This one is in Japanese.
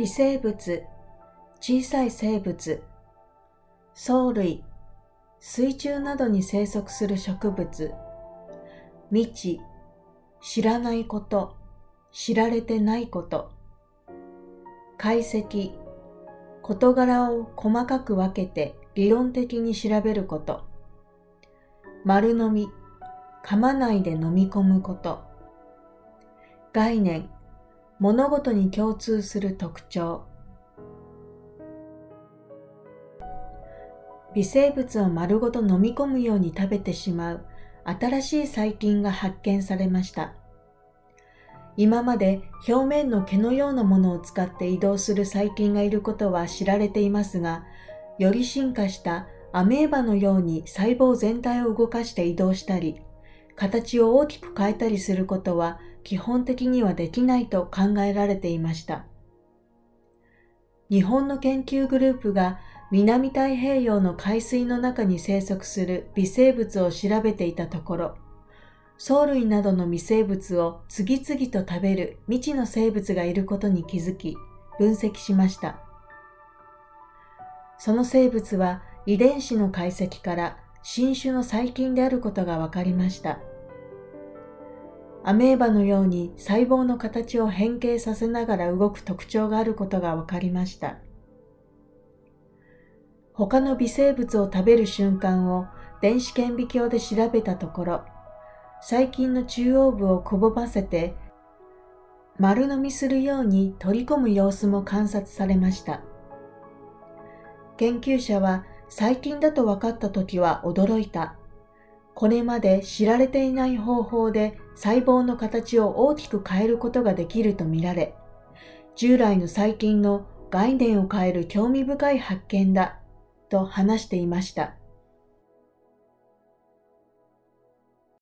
微生物、小さい生物、藻類、水中などに生息する植物、未知、知らないこと、知られてないこと、解析、事柄を細かく分けて理論的に調べること、丸飲み、噛まないで飲み込むこと、概念、物事に共通する特徴。微生物を丸ごと飲み込むように食べてしまう新しい細菌が発見されました。今まで表面の毛のようなものを使って移動する細菌がいることは知られていますが、より進化したアメーバのように細胞全体を動かして移動したり、形を大きく変えたりすることは基本的にはできないと考えられていました。日本の研究グループが南太平洋の海水の中に生息する微生物を調べていたところ、藻類などの微生物を次々と食べる未知の生物がいることに気づき、分析しました。その生物は遺伝子の解析から新種の細菌であることが分かりました。アメーバのように細胞の形を変形させながら動く特徴があることが分かりました。他の微生物を食べる瞬間を電子顕微鏡で調べたところ、細菌の中央部をくぼませて丸飲みするように取り込む様子も観察されました。研究者は細菌だと分かった時は驚いた。これまで知られていない方法で細胞の形を大きく変えることができるとみられ、従来の細菌の概念を変える興味深い発見だと話していました。